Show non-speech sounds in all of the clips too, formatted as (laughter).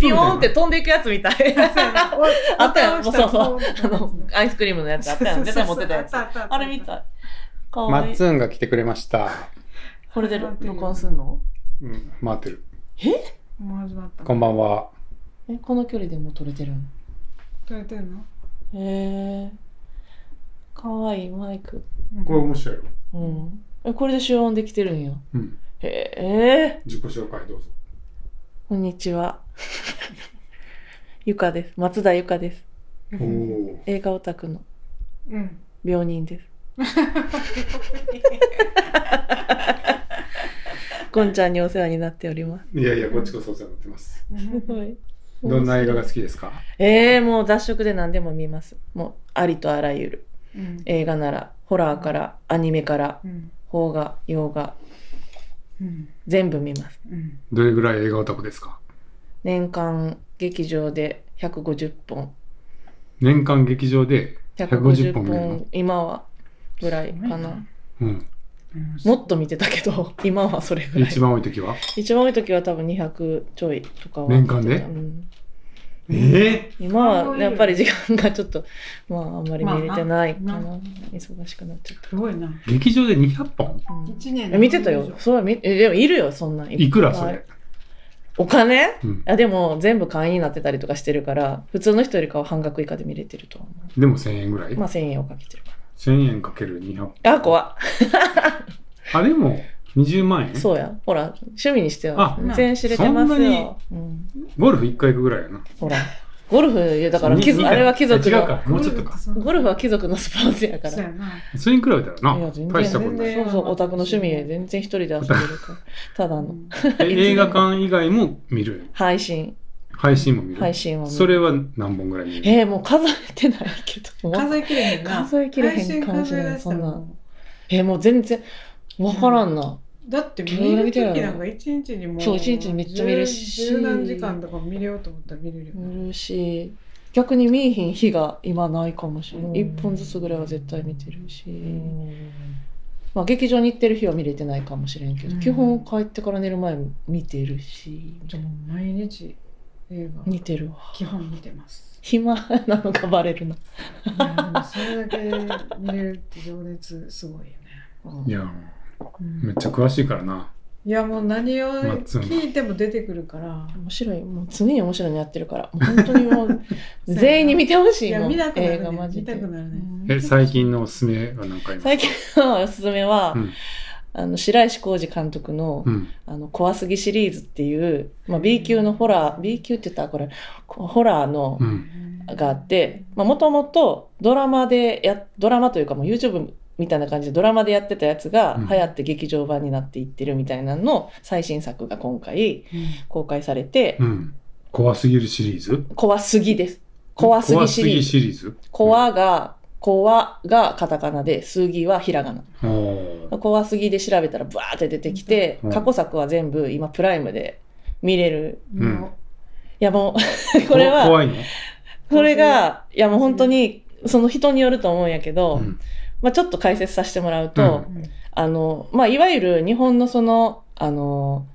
ピヨーンって飛んでいくやつみたい。あったやん。そうそう。ああの、アイスクリームのやつあったやん。絶対持ってたやつ。あれみたい。かマ。ッツンが来てくれました。これで録音すんの？うん、回ってる。もう始まった。こんばんは。え、この距離でもう撮れてるん撮れてんの？へえ。かわいいマイク。これ面白いよ。うん。え、これで集音できてるんや。うん。へえ。自己紹介どうぞ。こんにちは。ゆかです。松田ゆかです。おお。映画オタクのうん。病人です。ゴンちゃんにお世話になっております。いやいや、こっちこそお世話になってます。すごい。どんな映画が好きですか？ええもう雑食で何でも見ます。もうありとあらゆる。うん。映画なら、ホラーから、アニメから、うん。邦画、洋画、うん。全部見ます。うん。どれぐらい映画オタクですか？年間劇場で150本。年間劇場で150 150本本、今はぐらいかな。うん。もっと見てたけど、(laughs) 今はそれぐらい。一番多い時は？一番多い時は多分200ちょいとかは年間で？うんええ今はやっぱり時間がちょっとまああんまり見れてないかな、まあな。忙しくなっちゃっすごいな。劇場で200本？た、うん。一年え見てたよ。そうみえでもいるよそんな。んいくらそれ？お金？うん。あでも全部会員になってたりとかしてるから普通の人よりかは半額以下で見れてると思でも1000円ぐらい？うまあ1000円をかけてるか ?1000 円かける200本。なあ怖っ。あ、でも20万円？そうや。ほら趣味にしてあは全然知れてますよ、うん、ゴルフ1回行くぐらいやな。ほら。ゴルフだからあれは貴族の違うか、(laughs) もうちょっとか。ゴルフは貴族のスポーツやから。それに比べたらな、大したことない。そうそう、オタクの趣味で全然一人で遊べるから。ただの。(laughs) え映画館以外も見る？配信。配信も見る？配信はもうそれは何本ぐらい見る？えー、もう数えてないけど。数えきれへんな。(laughs) 数えきれへんかもしれな。い配信数え出したら。もうえー、もう全然、わからんな。だって見る時なんか一日にもうそう一日にめっちゃ見るし十十何時間とか見れようと思ったら見れるよ。見るし、逆に見えひん日が今ないかもしれうんない。一本ずつぐらいは絶対見てるし。まあ、劇場に行ってる日は見れてないかもしれんけど、うん基本帰ってから寝る前見てるし、じゃあもう毎日映画見てるわ。基本見てます。暇なのがバレるな。それだけ見れるって情熱すごいよね。いや、うんめっちゃ詳しいからな。いやもう何を聞いても出てくるから。面白い。もう常に面白いのやってるから。本当にもう全員に見てほしいもん。(laughs) いや見たくなるね。映画マジで。見たくなるね。うん。え、最近のおすすめは何かあります最近のおすすめは、うん。あの白石浩二監督のうん。「あの怖すぎ」シリーズっていう、まあ、B 級のホラー B 級って言ったらこれホラーのうん。があってもともとドラマでやドラマというかもう YouTube みたいな感じでドラマでやってたやつがうん。流行って劇場版になっていってるみたいなのの最新作が今回公開されて、うん。怖すぎるシリーズ？怖すぎです。怖すぎシリーズ。怖すぎシリーズ？怖が、怖がカタカナで、すぎはひらがな。怖すぎで調べたらブワーって出てきてうん、過去作は全部今プライムで見れる。うん。もいやもう、これは、怖いの？これが、いやもう本当に、その人によると思うんやけど、うんまあちょっと解説させてもらうと、ううん。あの、まあいわゆる日本のその、あの、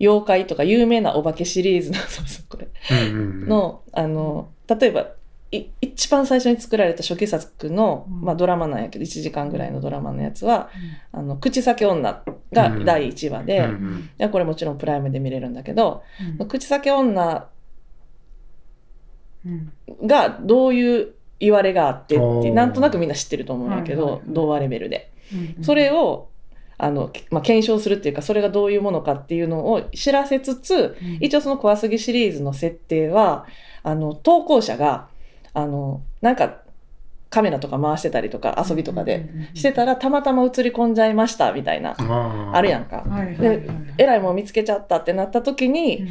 妖怪とか有名なお化けシリーズの、(laughs) そうそう、これ。うんうんうん。の、あの、例えば、い一番最初に作られた初期作の、うん。まあ、ドラマなんやけど、1時間ぐらいのドラマのやつは、あの、口先女がうん。第1話で、いうんうん。やこれもちろんプライムで見れるんだけど、うん。口先女うん。がどういう言われがあってってなんとなくみんな知ってると思うんだけど、はいはいはい。童話レベルで。うんそれを、あの、まあ、検証するっていうか、それがどういうものかっていうのを知らせつつ、うん。一応その怖すぎシリーズの設定は、あの、投稿者が、あの、なんか、カメラとか回してたりとか、遊びとかで、してたら、たまたま映り込んじゃいました、みたいな、あるやんか。はいはいはい。でえらいもん見つけちゃったってなった時に、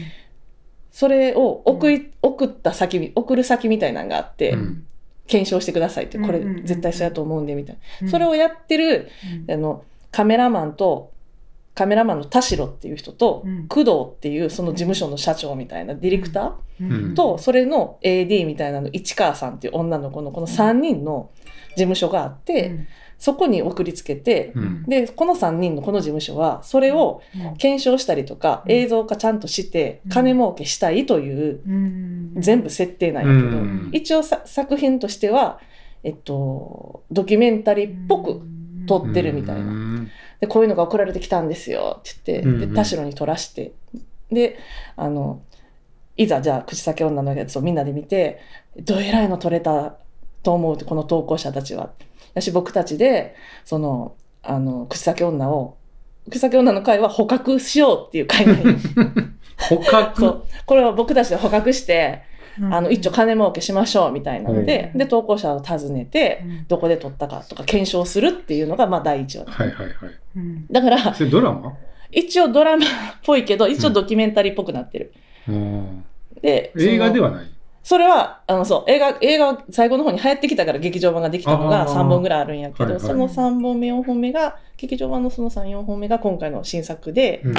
それを送り、送った先、送る先みたいなのがあって、うん検証してくださいって、これ絶対そうやと思うんで、みたいうん。な。それをやってる、うん。あの、カメラマンと、カメラマンの田代っていう人と、うん。工藤っていうその事務所の社長みたいなディレクター、うん。と、それの AD みたいなの、市川さんっていう女の子のこの3人の事務所があって、そこに送りつけて、うん。でこの3人のこの事務所はそれを検証したりとか、うん。映像化ちゃんとしてうん。金儲けしたいといううん。全部設定なんやけど、うん。一応さ作品としては、えっと、ドキュメンタリーっぽく撮ってるみたいな。うん。でこういうのが送られてきたんですよって言って、で田代に撮らしてであのいざじゃあ口先女のやつをみんなで見てどえらいの撮れたと思うってこの投稿者たちは。やし僕たちでそのあの口先女を口先女の会は捕獲しようっていう会なんよ捕獲？そう。これは僕たちで捕獲してあの一丁金儲けしましょうみたいなので、うんで投稿者を訪ねてどこで撮ったかとか検証するっていうのがまあ第一話はいはいはい。だからそれドラマ？一応ドラマっぽいけど一応ドキュメンタリーっぽくなってる。うん。で映画でははない？それはあのそう映画映画は最後の方に流行ってきたから劇場版ができたのがあー。3本ぐらいあるんやけど、はいはい。その3本目4本目が劇場版のその34本目が今回の新作でうん。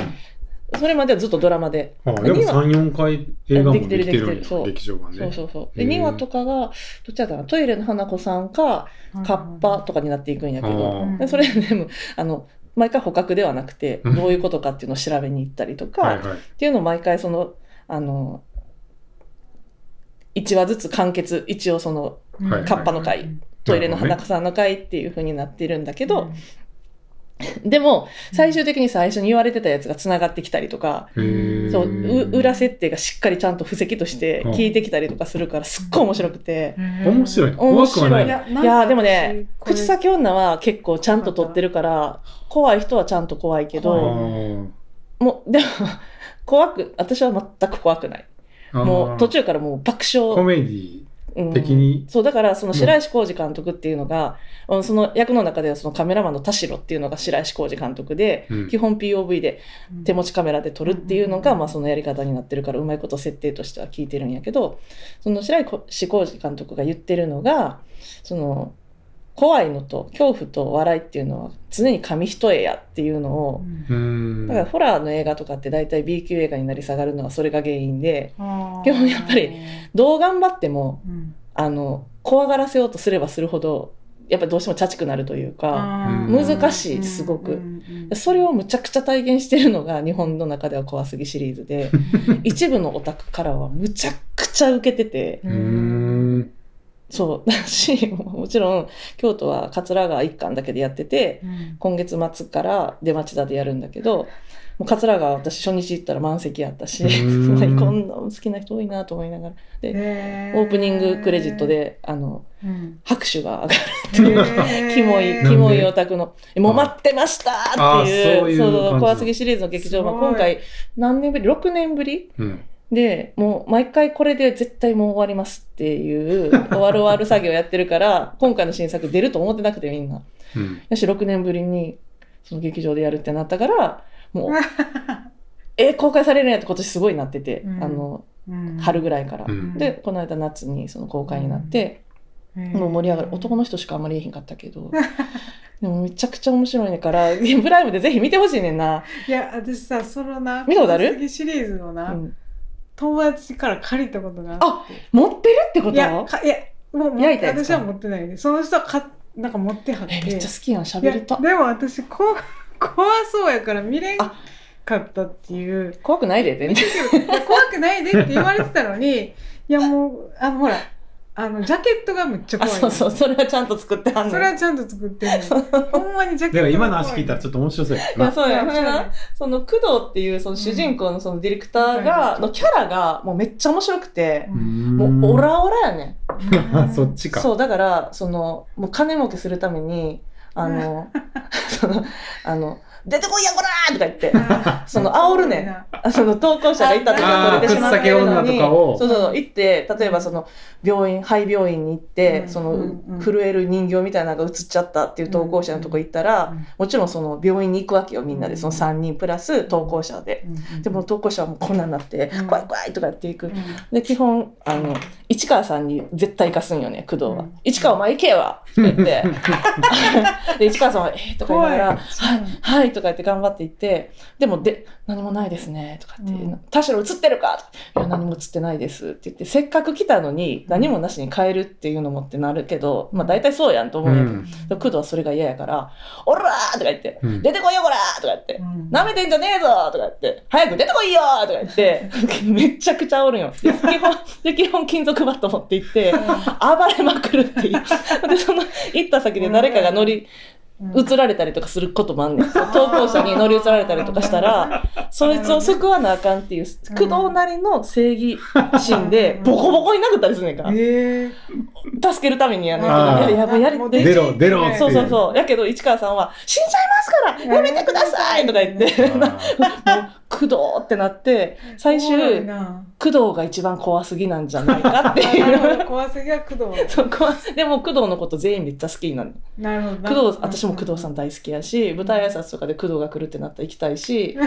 それまではずっとドラマで。あでも二話3、4回映画もできてるんできてる。そや、う。劇場版で。そうそうそう。でへー2話とかがどっちだったかな？トイレの花子さんかカッパとかになっていくんやけど、でそれでもあの毎回捕獲ではなくてうん。どういうことかっていうのを調べに行ったりとか、はいはい。っていうのを毎回そのあの1話ずつ完結。一応そのはい。カッパの会。トイレの花子さんの会っていう風になってるんだけど、うん。でも最終的に最初に言われてたやつがつながってきたりとか、そうう裏設定がしっかりちゃんと布石として聞いてきたりとかするからすっごい面白くて。面白い。面怖く白いはない。いやい。やでもね口先女は結構ちゃんと撮ってるから怖い人はちゃんと怖いけあどー。もうでも怖く私は全く怖くないもう途中からもう爆笑。コメディうん。的にそうだからその白石浩二監督っていうのが、うんその役の中ではそのカメラマンの田代っていうのが白石浩二監督で、うん。基本 POV で手持ちカメラで撮るっていうのが、うん。まあ、そのやり方になってるからうまいこと設定としては聞いてるんやけどその白石浩二監督が言ってるのがその怖いのと恐怖と笑いっていうのは常に紙一重やっていうのをうーん。だからホラーの映画とかって大体 B 級映画になり下がるのはそれが原因で基基本やっぱりどう頑張ってもうん。あの怖がらせようとすればするほどやっぱりどうしてもチャチくなるというか難しいすごく。うんうんそれをむちゃくちゃ体現してるのが日本の中では怖すぎシリーズで (laughs) 一部のオタクからはむちゃくちゃ受けててうーんそう。(laughs) だしもちろん京都は桂川一巻だけでやっててうん。今月末から出町田でやるんだけどもう桂川私初日行ったら満席やったし (laughs) こんな好きな人多いなと思いながら。でオープニングクレジットであのうん。拍手が上がるへー。(laughs) キモいキモいオタクの「えもう待ってました!」っていうそういう感じの。怖すぎシリーズの劇場。版今回何年ぶり？6年ぶり？うんでもう毎回これで絶対もう終わりますっていう (laughs) 終わる終わる作業やってるから今回の新作出ると思ってなくてみんな。うん。よし6年ぶりにその劇場でやるってなったからもう (laughs) え公開されるんやって今年すごいなってて、うん。あのうん。春ぐらいから、うん。でこの間夏にその公開になって、もう盛り上がる。男の人しかあんまり言えへんかったけど (laughs) でもめちゃくちゃ面白いねからプライムでぜひ見てほしいねんな、いや私さそのな見たことある？シリーズのな、うん友達から借りたことがあって。あ持ってるってこと？いやかいやもう焼いたやつか。私は持ってないでその人はかなんか持ってはって。えめっちゃ好きやん。喋りた。でも私こ (laughs) 怖そうやから見れんあかったっていう。怖くないで全然。怖くないでって言われてたのにいやもうあのほらあのジャケットがめっちゃあ怖いそうそう。それはちゃんと作ってはんのそれはちゃんと作ってるのほんまにジャケットだから今のが怖話聞いたらちょっと面白そうやいやそうや。ほんでなその工藤っていうその主人公のそのディレクターが、うんのキャラがもうめっちゃ面白くて、もうオラオラやねん。(laughs) そっちか。そうだからそのもう金儲けするためにあの (laughs) そのあの出てこいやこらーとか言ってあその煽るねんあその投稿者が行った時は取れてしまってるのにそうそう行って例えばその病院廃病院に行って、うんその、うんうん震える人形みたいなのが映っちゃったっていう投稿者のとこ行ったら、もちろんその病院に行くわけよみんなでその3人プラス投稿者で。でも投稿者はもうこんなんなって、うん怖い怖いとかやっていく。うんで基本あの市川さんに絶対行かすんよね、工藤は。うん市川お前行けわって言って。で、市川さんは、えー、とか言いながら、怖はいい、はい、とか言って頑張って行って、でも、で、何もないですね、とかって、うん。田代映ってるかとかいや、何も映ってないですって言って、せっかく来たのに何もなしに帰るっていうのもってなるけど、まあ大体そうやんと思うんやけど、で工藤はそれが嫌やから、おらーとか言って、うん。出てこいよこらーとか言って、うん。舐めてんじゃねえぞとか言って、早く出てこいよとか言って、(laughs) めちゃくちゃおるんよ。で、基本、(laughs) で、基本金属バット持って行って、暴れまくるっていう。(laughs) で、その、行った先で誰かが乗り、移られたりとかすることもあんねん。(laughs) 投稿者に乗り移られたりとかしたら、そいつを救わなあかんっていう、工藤なりの正義心で、ボコボコに殴ったりすんねんか。ええ助けるためにやんねんやいや、もうやり、で出ろ出ろそうそうそう。やけど、市川さんは、死んじゃいますからやめてくださいとか言って、(laughs) 工藤ってなって、最終、な。工藤が一番怖すぎなんじゃないかっていう。ど (laughs) 怖すぎは工藤。そう怖でも、工藤のこと全員めっちゃ好きになる。なるほどな。工藤、私も工藤さん大好きやし、舞台挨拶とかで工藤が来るってなったら行きたいし、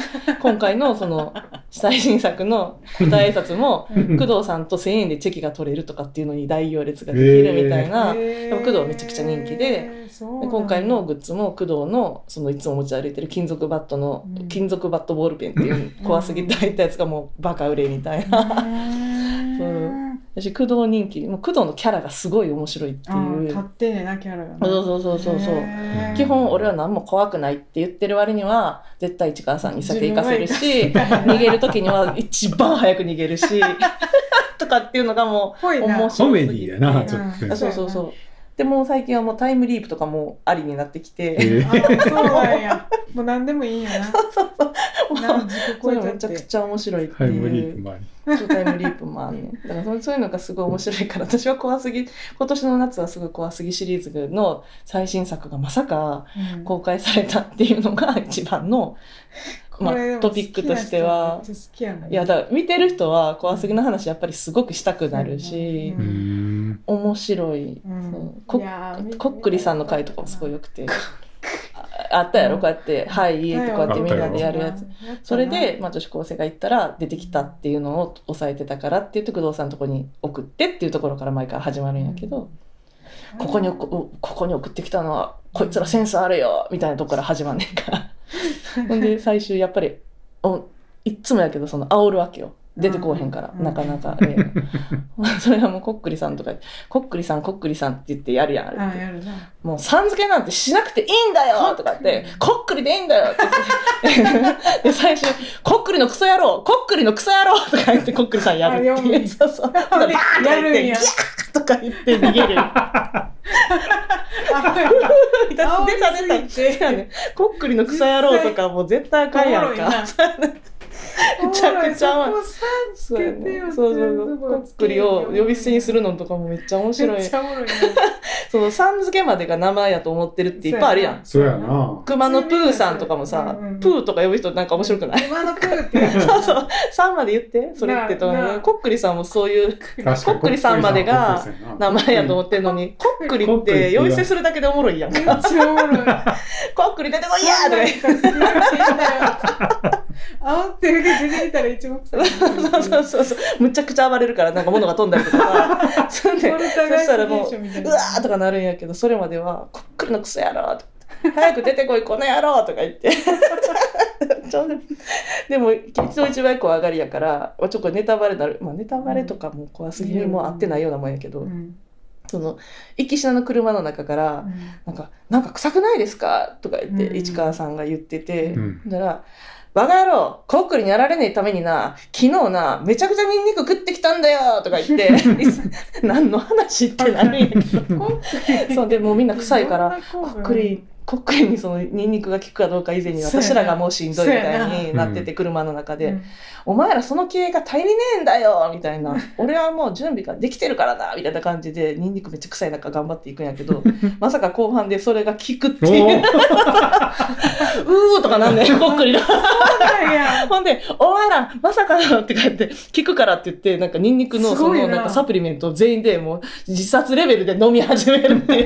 今回のその、最新作の舞台挨拶も、うん。工藤さんと1000円でチェキが取れるとかっていうのに大行列ができるみたいな、へー。でも工藤めちゃくちゃ人気で今回のグッズも工藤のそのいつも持ち歩いてる金属バットの、うん。金属バットボールペンっていう怖すぎて入ったやつがもうバカ売れみたいな。う (laughs) ー。ん私工藤人気もう工藤のキャラがすごい面白いっていう。立ってんねんなキャラがなそうそうそうそうそう。基本俺は何も怖くないって言ってる割には絶対市川さんに酒行かせるし (laughs) 逃げる時には一番早く逃げるし (laughs) とかっていうのがもうな。面白コメディーやな、ちょっうんとう。そうそうそうでもう最近はもうタイムリープとかもありになってきて、えあそうなんや。もう何でもいいんやな。なん自己それ超えちゃって。めちゃくちゃ面白いってタイムリいうープもあり。そうタイムリープもあんねん。だからそうそういうのがすごい面白いから私は怖すぎ今年の夏はすごい怖すぎシリーズの最新作がまさかうん。公開されたっていうのが一番の、まあ、トピックとしては。いやだ見てる人は怖すぎの話やっぱりすごくしたくなるしうーん。面白い、うん。ここっくりさんの回とかもすごいよくて。ああったやろこうやって「はい」こうやってみんなでやるやつ。それで、まあ、女子高生が行ったら出てきたっていうのを抑えてたからって言って工藤さんのとこに送ってっていうところから毎回始まるんやけど、ここにこここに送ってきたのはこいつらセンスあるよみたいなとこから始まんねんか。ら (laughs) ほんで最終やっぱりおいっつもやけどその煽るわけよ。出てこうへんから、うん。なかなか、ええ (laughs) それはもうこっくりさんとかこっくりさんこっくりさんって言ってやるやんあれって。あやるな。もうさん付けなんてしなくていいんだよとかって、こっくりでいいんだよって言って。(laughs) で、最初、こっくりのクソ野郎こっくりのクソ野郎とか言って、こっくりさんやるって。いう。そうそう。(laughs) バーンとか言って、ギャーとか言って逃げる。出た出た。出た。ね。こっくりのクソ野郎とかもう絶対あかんやんか。めちゃくちゃおもろい。そうやね。そうそうそう。こっくりを呼び捨てにするのとかもめっちゃ面白いいなそのさん付けまでが名前やと思ってるっていっぱいあるやん。そう。やな。熊野プーさんとかもさ、うんう。んプーとか呼ぶ人なんか面白くない熊のプーってそう。そう。さんまで言って、それってとなあなあこっくりさんもそう。いう確かにこっくりさんまでが名前やと思ってんのに、こっくりって呼び捨てするだけでおもろいやんめっか。ちゃおもろいこっくり出てこいやーとか言って。出てきたら一目散そう。(laughs) そうそうそう。むちゃくちゃ暴れるからなんか物が飛んだりとかさ。(laughs) そんで、そしたらもう、うわーとかなるんやけど、それまでは、こっくりのクソやろとか早く出てこい、この野郎とか言って。ち (laughs) ょでも、一一倍怖がりやから、ちょっとネタバレになる。まあ、ネタバレとかも怖すぎにも合ってないようなもんやけど、うん。その、行きしなの車の中から、なんか、なんか臭くないですか？とか言って、うん。市川さんが言ってて、うん。だから、バカ野郎、コックリにやられねえためにな、昨日な、めちゃくちゃニンニク食ってきたんだよとか言って、(laughs) 何の話ってなるんやけど。そう、でもうみんな臭いから、ココックリ、コックリにそのニンニクが効くかどうか以前に私らがもうしんどいみたいになってて、車の中で、うんお前らその気合が足りねえんだよみたいな。俺はもう準備ができてるからなみたいな感じで、ニンニクめっちゃ臭い中頑張っていくんやけど、(laughs) まさか後半でそれが効くっておいう。ーうーとかなんねん、コックリの。そうなんやほんで、お前ら、まさかのって言って、聞くからって言って、なんかニンニクのそのなんかサプリメントを全員でもう自殺レベルで飲み始めるっていう。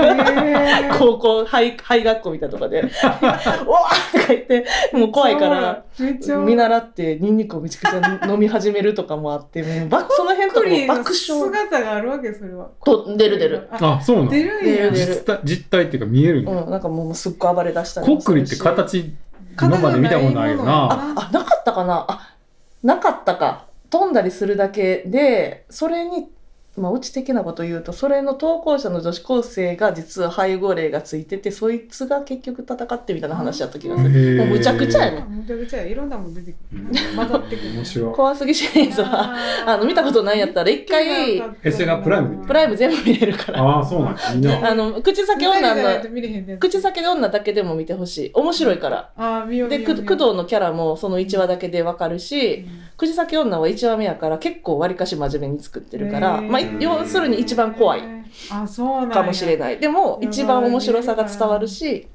高校、廃、廃学校みたいなとこで、(laughs) おわーとか言って、もう怖いから、見習ってニンニクをめちゃく飲み始めるとかもあってもうばその辺とかも爆笑。姿があるわけそれはと出る出る。ああ、そうなの？出るんや出る出る。実体実体っていうか見えるんだ。うん、なんかもうすっごい暴れ出したりこっくりって形、今まで見たことないよな。ああなかったかな？あなかったか。飛んだりするだけでそれにまあ、うち的なこと言うとそれの投稿者の女子高生が実は背後霊がついててそいつが結局戦ってみたいな話だった気がする。もうむちゃくちゃやねむちゃくちゃいろん。なもん出てくる。うん混ざってくる。怖すぎシリーズはあの見たことないやったら一回えそれがプライムで？プライム全部見れるから。ああ、そうなんだ。あの口先女の口先女だけでも見てほしい。面白いから。あー見ようでく見よう見よう。工藤のキャラもその1話だけでわかるし、口先女は1話目やから結構わりかし真面目に作ってるから、まあ、要するに一番怖い。あそうなんや。かもしれない。でも一番面白さが伝わるし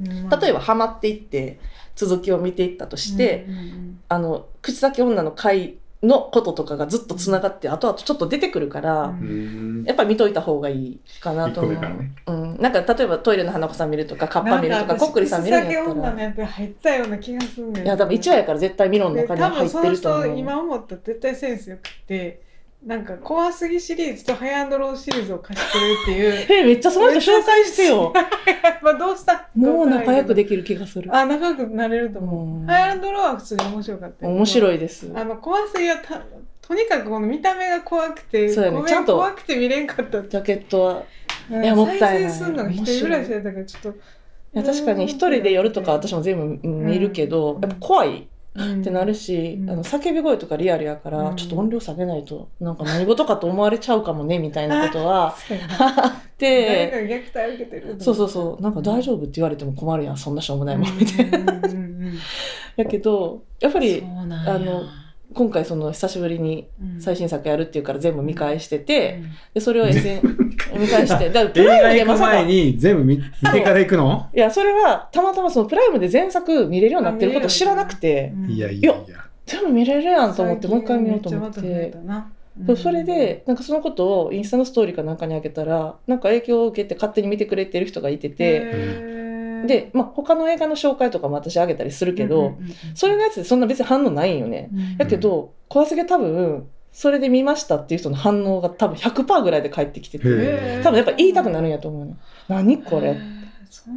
うん。例えばハマっていって続きを見ていったとして、うんうんあの口先女の回のこととかがずっとつながって後々ちょっと出てくるから、やっぱり見といた方がいいかな一と思う。ね。うん、なんか例えばトイレの花子さん見るとかカッパ見るとかコックリさん見るんやったら口先女のやつ入ったような気がするんだよいや多分1話やから絶対ミロので中には入っ多分そのてると思う。人今思ったら絶対センスよくてなんか怖すぎシリーズとハイアンドローシリーズを貸してるっていう。(laughs) えめっちゃその人紹介してよ。(laughs) まあどうした？もう仲良くでできる気がする。あ仲良くなれると思う。ハイアンドローは普通に面白かったよ。面白いです。あの怖すぎはたとにかくこの見た目が怖くてそうやね。ちゃんと怖くて見れんかったジャケットは。いやもったいない。再生するのが一人暮らしだったからちょっと。いや確かに一人で夜とか私も全部見るけど、うん。やっぱ怖いっってなるし、うん。あの叫び声とかリアルやから、うん。ちょっと音量下げないとなんか何事かと思われちゃうかもねみたいなことは。(laughs) 誰あって虐待を受けてる。そうそうそう。なんか大丈夫って言われても困るやんそんなしょうもないもんみたいな。(laughs) やけどやっぱりあの今回その久しぶりにうん。最新作やるっていうから全部見返してて、うん。でそれを SN 見返して。だからプ映ライムでまさか。前に全部見見てから行くの？いやそれはたまたまそのプライムで全作見れるようになってることを知らなくて。うん。いやいやいや。全部見れるやんと思ってもう一回見ようと思って。ちゃまた増えたな。それでなんかそのことをインスタのストーリーかなんかにあげたらなんか影響を受けて勝手に見てくれてる人がいててへーで、まあ、他の映画の紹介とかも私あげたりするけど、うんうんうんうんそれのやつでそんな別に反応ないんよね。うんだけど怖すぎ多分それで見ましたっていう人の反応が多分100%ぐらいで返ってきててへ多分やっぱ言いたくなるんやと思うね。何これ？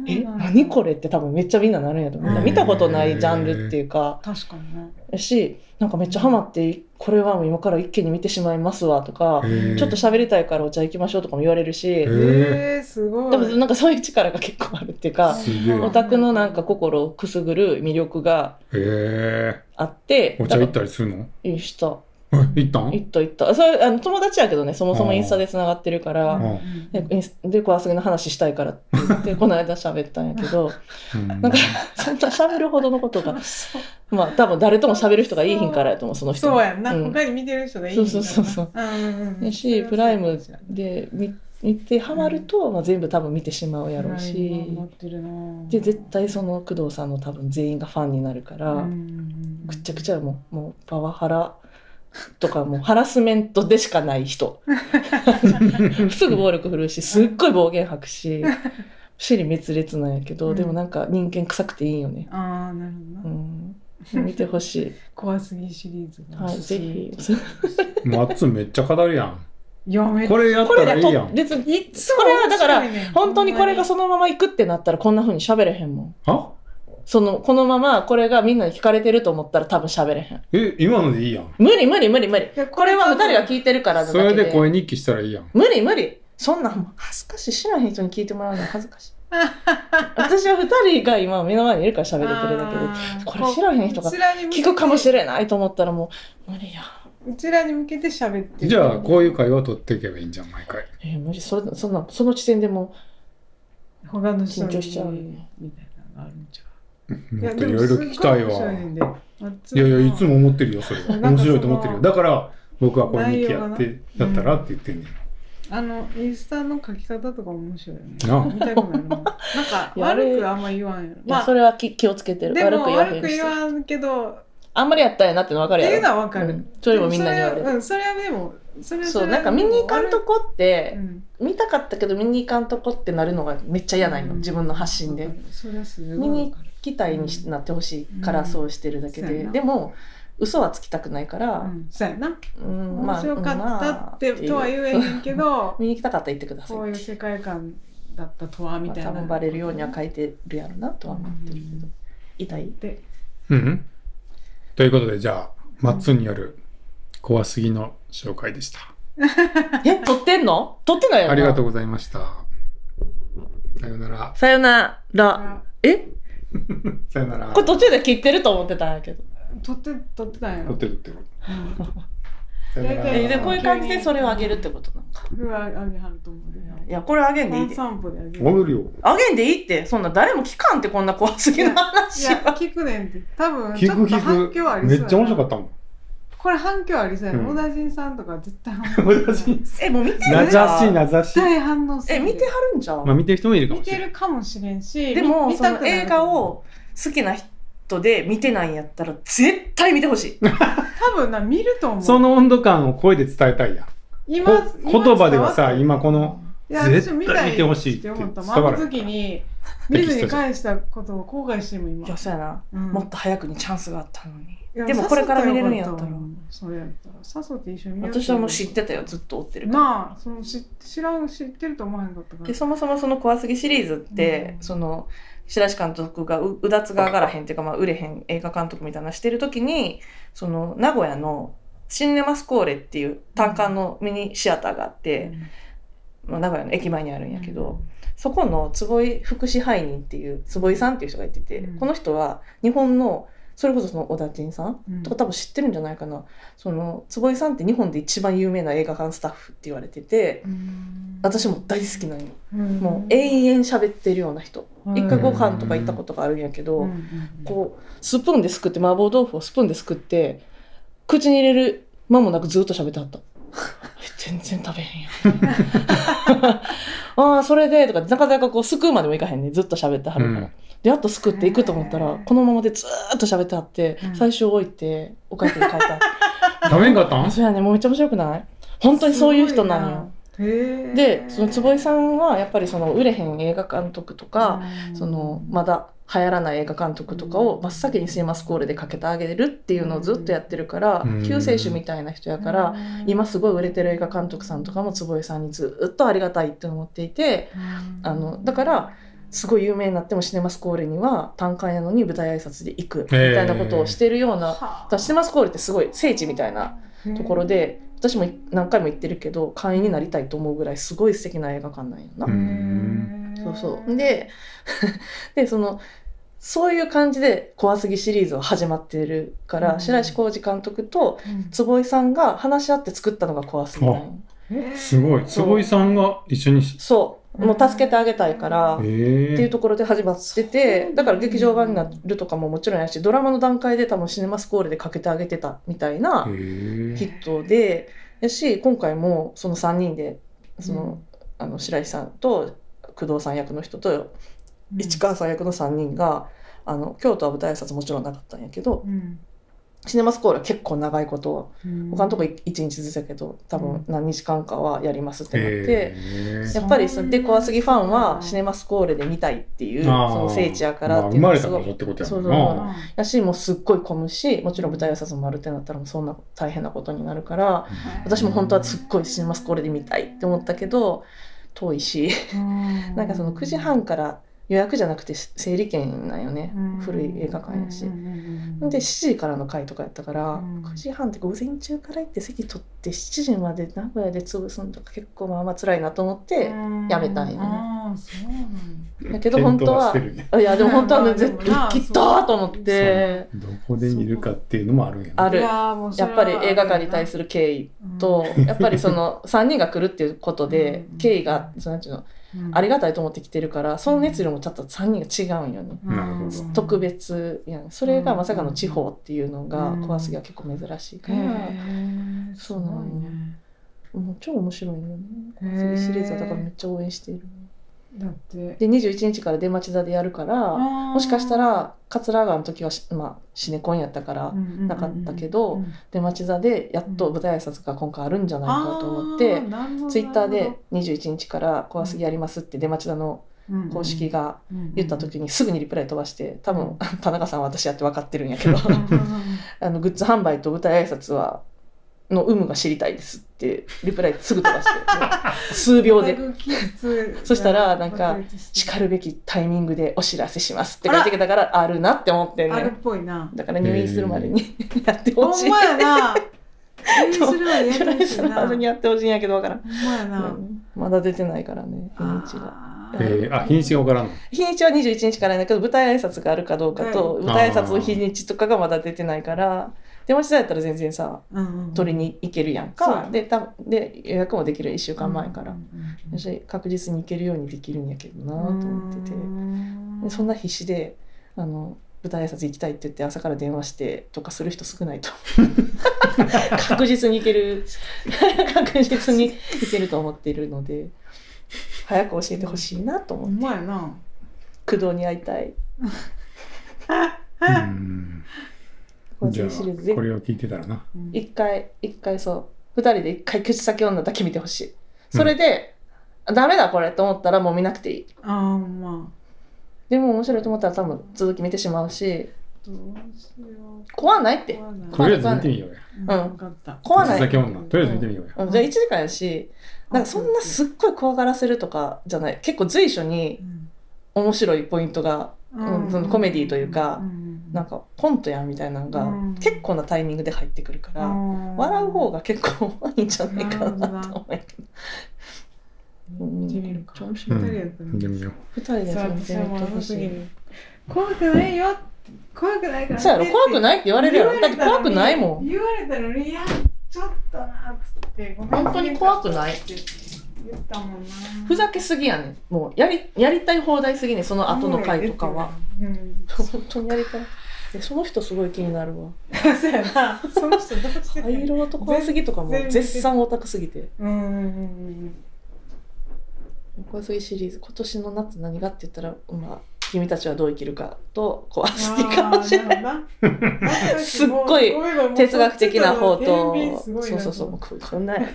えだ。何これって多分めっちゃみんななるんやと思う、うん見たことないジャンルっていうか。確かにねやしなんかめっちゃハマってこれはもう今から一気に見てしまいますわとかちょっと喋りたいからお茶行きましょうとかも言われるし。えーすごい。もなんかそういう力が結構あるっていうかオタクのなんか心をくすぐる魅力が。あってお茶行ったりするの？りした。え行ったん？行った行った。それあの友達やけどねそもそもインスタでつながってるからうん。でインスで怖すぎの話したいからって言って (laughs) この間喋ったんやけどうん。なんかそんな喋るほどのことがまあ多分誰とも喋る人がいいひんからやと思うその人。そうやんな、うん。他に見てる人がいいそうそうそうう。んうんうん。やしプライムで見見てハマると、まあ、全部多分見てしまうやろうし。持ってるなで絶対その工藤さんの多分全員がファンになるから、ぐっちゃぐちゃもうもうパワハラとかもうハラスメントでしかない人。(laughs) すぐ暴力振るうしすっごい暴言吐くし尻滅裂なんやけど、うん。でもなんか人間臭くていいよね、ああなるほどうな、ん、見てほしい。(laughs) 怖すぎシリーズが。はいぜひ。マッツンめっちゃ語るやん。いやめっこれやったらいいやん。と別にいつもこれはだから本当にこれがそのまま行くってなったらこんな風に喋れへんもん。あそのこのままこれがみんなに聞かれてると思ったら多分喋れへん。え、今のでいいやん。無理無理無理無理。これは二人が聞いてるからだそけで。れで声日記したらいいやん。無理無理。そんなんもう恥ずかしい。知らへん人に聞いてもらうのは恥ずかしい。私は二人が今目の前にいるから喋れてるだけで。これ知らへん人が聞くかもしれないと思ったらもう無理や。うちらに向けて喋ってる。じゃあ、こういう会話を取っていけばいいんじゃん、毎回。えー無理。それそんなその時点でも緊張しちゃう。みたいなのがあるんちゃう？もっといろいろ聞きたいわ。いいやいや、いつも思ってるよ、それは。面白いと思ってるよ。だから、僕はこれ日記やって、やったらって言ってんねん。あのインスタの書き方とか面白いよね。なあ。見たくななんか (laughs) 悪くあんま言わんやろいやそれは気気をつけてる。で悪く言わへも悪く言わんけどあんまりやったんやなっての分かるやろ。っていうのは分かる、うん。それもみんなに言われるでもそれはうんそれはでもそれはそうなんか見に行かんとこってうん。見たかったけど見に行かんとこってなるのがめっちゃ嫌ないの、うん。自分の発信で。それはすごい見に期待にしなってほしいからうん。そうしてるだけで、でも嘘はつきたくないから、うん。そうやな。うん。面白かったってまあとは言えへんけど見に行きたかったら行ってください。こういう世界観だったとはみたいな。まあ多分バレるようには書いてるやろなとは思ってるけど、うん。痛い？で。うん。ということで、じゃあ、マッツンによる怖すぎの紹介でした。(laughs) え撮ってんの？撮ってないよな。ありがとうございました。さよなら。さよなら。あえ？(laughs) さよなら。これ途中で切ってると思ってたんやけど。撮って撮ってたんやろ。撮ってる撮ってる。大こういう感じでそれをあげるってことなんかうわあげはると思うでいやこれあげんでいいで。ワン散歩であげる。戻るよ。あげんでいいって。そんな誰も聞かんってこんな怖すぎるい話やは。聞くねんって。多分聞ちょっくと反聞く。響ありそうやな。めっちゃ面白かったもん。これ反響ありそうやな、うん。小田陣さんとか絶対反応私、えもう見てる？名んじゃ指し、ん名指し。絶。対反応するえ見てはるんじゃん、まあ見てる人もいるかもしれない。るかもしれんしでも見その映画を好きな人で見てないんやったら絶対見てほしい。(laughs) 多分な見ると思う。その温度感を声で伝えたいや。ん。今こ言葉ではさ今このいや絶対私見たい見てほしいって思った伝わる。真っ月に見ずに返したことを後悔しても今。いやそうやな、うん。もっと早くにチャンスがあったのに。でもこれから見れるんやったら。それやったら誘って一緒に見私はもう知ってたよずっと追ってるから。なあその知知らん知ってると思わへんかったから。でそもそもその怖すぎシリーズって、うん。その白石監督がううだつが上がらへんっていうか、まあ、売れへん映画監督みたいなのしてる時にその名古屋のシンネマスコーレっていう単館のミニシアターがあって、まあ、名古屋の駅前にあるんやけど、そこの坪井副支配人っていう坪井さんっていう人がいてて、うん。この人は日本のそれこそその小田陣さんうん。とか多分知ってるんじゃないかな。その坪井さんって日本で一番有名な映画館スタッフって言われててうん。私も大好きなんよ。うん。もう永遠喋ってるような人。うん。一回ご飯とか行ったことがあるんやけど、うんうん。こうスプーンですくって麻婆豆腐をスプーンですくって口に入れる間もなくずっと喋ってはった。え全然食べへんやん。(laughs) ああ、それで、とか、なかなかこう、すくうまでもいかへんね。ずっと喋ってはるから。うんで、やっとすくっていくと思ったらこのままでずーっと喋ってはって、うん最終置いて、お会計に帰った。(laughs) 食べんかったん？そうやね、もうめっちゃ面白くない？本当にそういう人なんよ。で、その坪井さんは、やっぱりその、売れへん映画監督とか、うんそのまだ流行らない映画監督とかを真っ先にシネマスコールでかけてあげるっていうのをずっとやってるから、うん。救世主みたいな人やから、今すごい売れてる映画監督さんとかも坪井さんにずっとありがたいって思っていてうん。あのだからすごい有名になってもシネマスコールには単館やのに舞台挨拶で行くみたいなことをしてるような、シネマスコールってすごい聖地みたいなあところで私も何回も行ってるけど会員になりたいと思うぐらいすごい素敵な映画館なんやな。うんそう。そう。で、(laughs) で、その、そういう感じで怖すぎシリーズは始まってるから、うん。白石浩二監督とうん。坪井さんが話し合って作ったのが怖すぎすごい。坪井さんが一緒にし。そう。もう助けてあげたいから、ってえいうところで始まってて、だ。だから劇場版になるとかももちろんやし、ドラマの段階で多分シネマスコールでかけてあげてたみたいなへヒットで、やし、今回もその3人で、その、あの白石さんと工藤さん役の人と市川さん役の3人があの京都は舞台挨拶もちろんなかったんやけどうん。シネマスコールは結構長いことうん。他のとこ1日ずつやけど多分何日間かはやりますってなって。えやっぱりそで怖すぎファンはシネママスコールで見たいっていうその聖地やからっていうのがすごいた場所ってことやそうんそう。やしもうすっごい混むしもちろん舞台挨拶もあるってなったらもうそんな大変なことになるから私も本当はすっごいシネマスコールで見たいって思ったけど遠いし。(laughs) なんかその9時半から予約じゃなくて整理券なんよね。古い映画館やし。で7時からの回とかやったから、うん。9時半って午前中から行って席取って7時まで名古屋で潰すのとか結構まあまあ辛いなと思って、やめたんよね。だだけど本当はね。いやでも本当は絶対切ったーと思って。どこで見るかっていうのもあるんやねある。いやっぱり映画館に対する敬意と、やっぱりその3人が来るっていうことでうん。敬意がそのなんていうのありがたいと思って来てるからその熱量もちょっと3人が違うんよね。なるほど特別やん。それがまさかの地方っていうのがうん。怖すぎは結構珍しいかへら、ー。そうなのよ。ね。もう超面白いよね。へー。怖すぎシリーズはだからめっちゃ応援しているだって。で21日から出町座でやるからももしかしたら桂川の時はし、まあ、シネコンやったから、なかったけど出町座でやっと舞台挨拶が今回あるんじゃないかと思って、ツイッターで21日から怖すぎやりますって出町座のうん公式が言った時ににすぐにリプライ飛ばして多分田中さんは私やって分かってるんやけど (laughs) あのグッズ販売と舞台挨拶はの有無が知りたいですってリプライすぐ飛ばして (laughs) 数秒で。(laughs) そしたらなんかしかるべきタイミングでお知らせしますって書いてきたからあるなって思ってんあるっねぽいな。だから入院するまでにやってほほしい。んまやな。入院するまでやって入院ほしいなするまでにやってほしいんやけどわからん、ほんまやな。うん。まだ出てないからね日にちがえー、あ、日にちがわからんの？日にちは21日からやだけど舞台挨拶があるかどうかと、はい。舞台挨拶の日にちとかがまだ出てないから手持ちだったら全然さうんうん取りに行けるやんか。でたで予約もできる1週間前から、うんうんうん私確実に行けるようにできるんやけどなと思ってて。そんな必死であの舞台挨拶行きたいって言って朝から電話してとかする人少ないと (laughs) 確実に行ける。確実に行けると思っているので早く教えてほしいなと思ほって。んまやな。工藤に会いたい (laughs) うん。こじゃのシリーズこれを聞いてたらな。うん。一回一回そう。二人で一回口先女だけ見てほしい。それで、ダメだこれと思ったらもう見なくていい。あーまでも面白いと思ったら多分続き見てしまうし。あどうしよう。怖ないって。怖ない。とりあえず見てみようや。うん。うん分かった。怖ない。口先女。とりあえず見てみようや。うん。じゃあ1時間やしなんかそんなすっごい怖がらせるとかじゃない。結構随所に面白いポイントがうん。そのコメディというかなんかコントやんみたいなのがうん。結構なタイミングで入ってくるから笑う方が結構いいんじゃないかなと思うけど。見てみるかう人やったら見てみよ2人でそうそれ見て怖くないよ。怖くないから。そうやろ怖くないって言われるやろ。だって怖くないもん。言われたのにいやちょっとなっつってごめん本当に怖くない。って言ったもんな。ふざけすぎやねん。もうやりやりたい放題すぎねその後の回とかは。うん。本当にやりたいえその人すごい気になるわ。(laughs) そうやな。その人どうしてた灰色男怖すぎとかも絶賛オタクすぎて。うんうんうんうん怖すぎシリーズ。今年の夏何がって言ったらまあ君たちはどう生きるかと怖すぎかもしれないすっごい哲学的な方と。そうそうそう。もうここんなや。(laughs)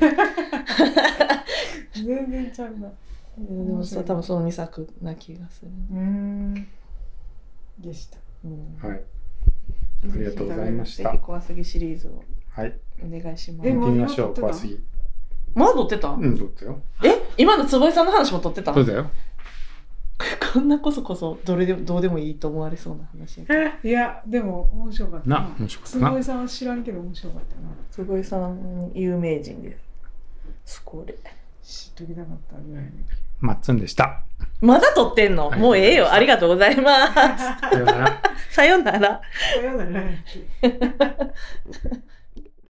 全然ちゃうな。でもさ多分その2作な気がする、うん。でした。うん。う。はい。ありがとうございました。ぜひ怖すぎシリーズを。はい。お願いします。え見てみましょう、もう今撮ってた怖すぎ。まだ撮ってた、うん、どうだよ。え今の坪井さんの話も撮ってたそうだよ。こんなこそこそどれでもどうでもいいと思われそうな話やけど。いやでも面白かったな、面白かったな。坪井さんは知らんけど面白かったな。坪井さん有名人です。これ知っときたかったぐらいのマッツンでした。まだ撮ってんの、はい。もうええよ。ありがとうございます。さようなら。さようなら。さようなら